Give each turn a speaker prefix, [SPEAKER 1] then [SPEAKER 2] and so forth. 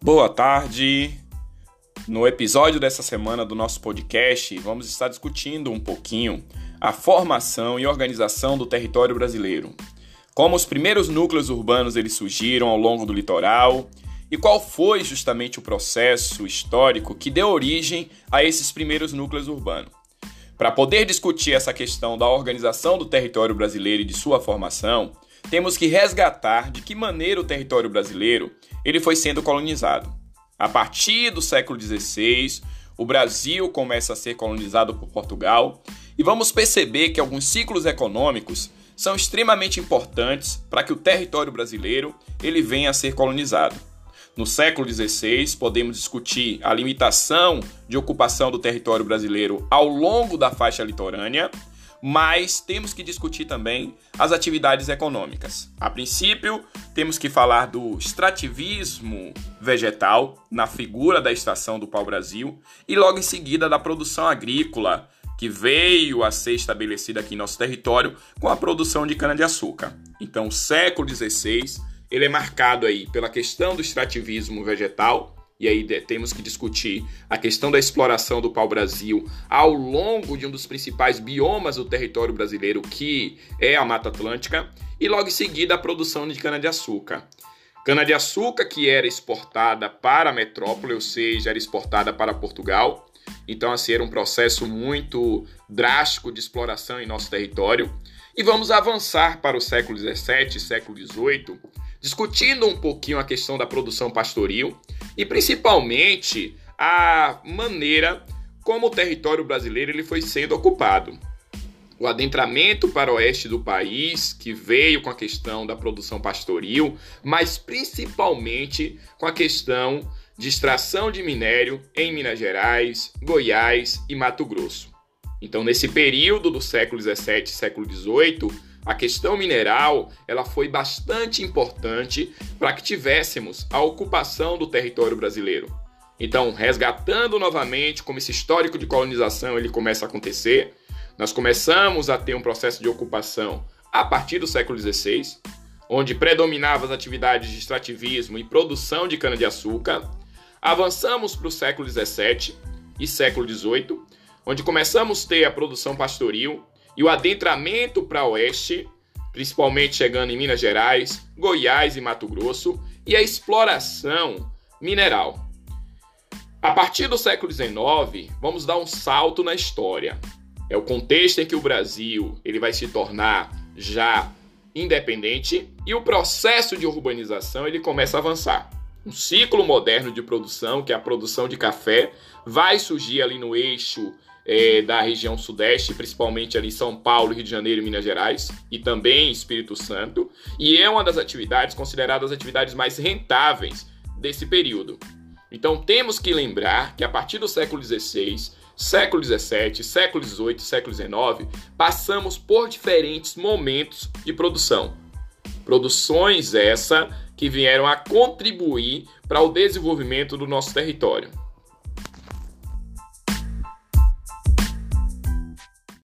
[SPEAKER 1] Boa tarde. No episódio dessa semana do nosso podcast, vamos estar discutindo um pouquinho a formação e organização do território brasileiro. Como os primeiros núcleos urbanos eles surgiram ao longo do litoral e qual foi justamente o processo histórico que deu origem a esses primeiros núcleos urbanos. Para poder discutir essa questão da organização do território brasileiro e de sua formação, temos que resgatar de que maneira o território brasileiro ele foi sendo colonizado. A partir do século XVI, o Brasil começa a ser colonizado por Portugal e vamos perceber que alguns ciclos econômicos são extremamente importantes para que o território brasileiro ele venha a ser colonizado. No século XVI, podemos discutir a limitação de ocupação do território brasileiro ao longo da faixa litorânea, mas temos que discutir também as atividades econômicas. A princípio, temos que falar do extrativismo vegetal na figura da estação do pau-brasil e logo em seguida da produção agrícola que veio a ser estabelecida aqui em nosso território com a produção de cana-de-açúcar. Então, o século XVI ele é marcado aí pela questão do extrativismo vegetal e aí temos que discutir a questão da exploração do pau-brasil ao longo de um dos principais biomas do território brasileiro, que é a Mata Atlântica, e logo em seguida a produção de cana-de-açúcar. Cana-de-açúcar que era exportada para a metrópole, ou seja, era exportada para Portugal. Então, assim, era um processo muito drástico de exploração em nosso território. E vamos avançar para o século XVII, século XVIII, discutindo um pouquinho a questão da produção pastoril e principalmente a maneira como o território brasileiro ele foi sendo ocupado. O adentramento para o oeste do país, que veio com a questão da produção pastoril, mas principalmente com a questão de extração de minério em Minas Gerais, Goiás e Mato Grosso. Então, nesse período do século 17 e século 18, a questão mineral ela foi bastante importante para que tivéssemos a ocupação do território brasileiro. Então, resgatando novamente como esse histórico de colonização ele começa a acontecer, nós começamos a ter um processo de ocupação a partir do século XVI, onde predominavam as atividades de extrativismo e produção de cana-de-açúcar. Avançamos para o século XVII e século XVIII, onde começamos a ter a produção pastoril e o adentramento para oeste, principalmente chegando em Minas Gerais, Goiás e Mato Grosso, e a exploração mineral. A partir do século XIX, vamos dar um salto na história. É o contexto em que o Brasil ele vai se tornar já independente e o processo de urbanização ele começa a avançar. Um ciclo moderno de produção, que é a produção de café, vai surgir ali no eixo é, da região sudeste, principalmente ali São Paulo, Rio de Janeiro e Minas Gerais, e também Espírito Santo, e é uma das atividades consideradas as atividades mais rentáveis desse período. Então temos que lembrar que a partir do século XVI, século XVII, século XVIII, século XIX, passamos por diferentes momentos de produção. Produções essa que vieram a contribuir para o desenvolvimento do nosso território.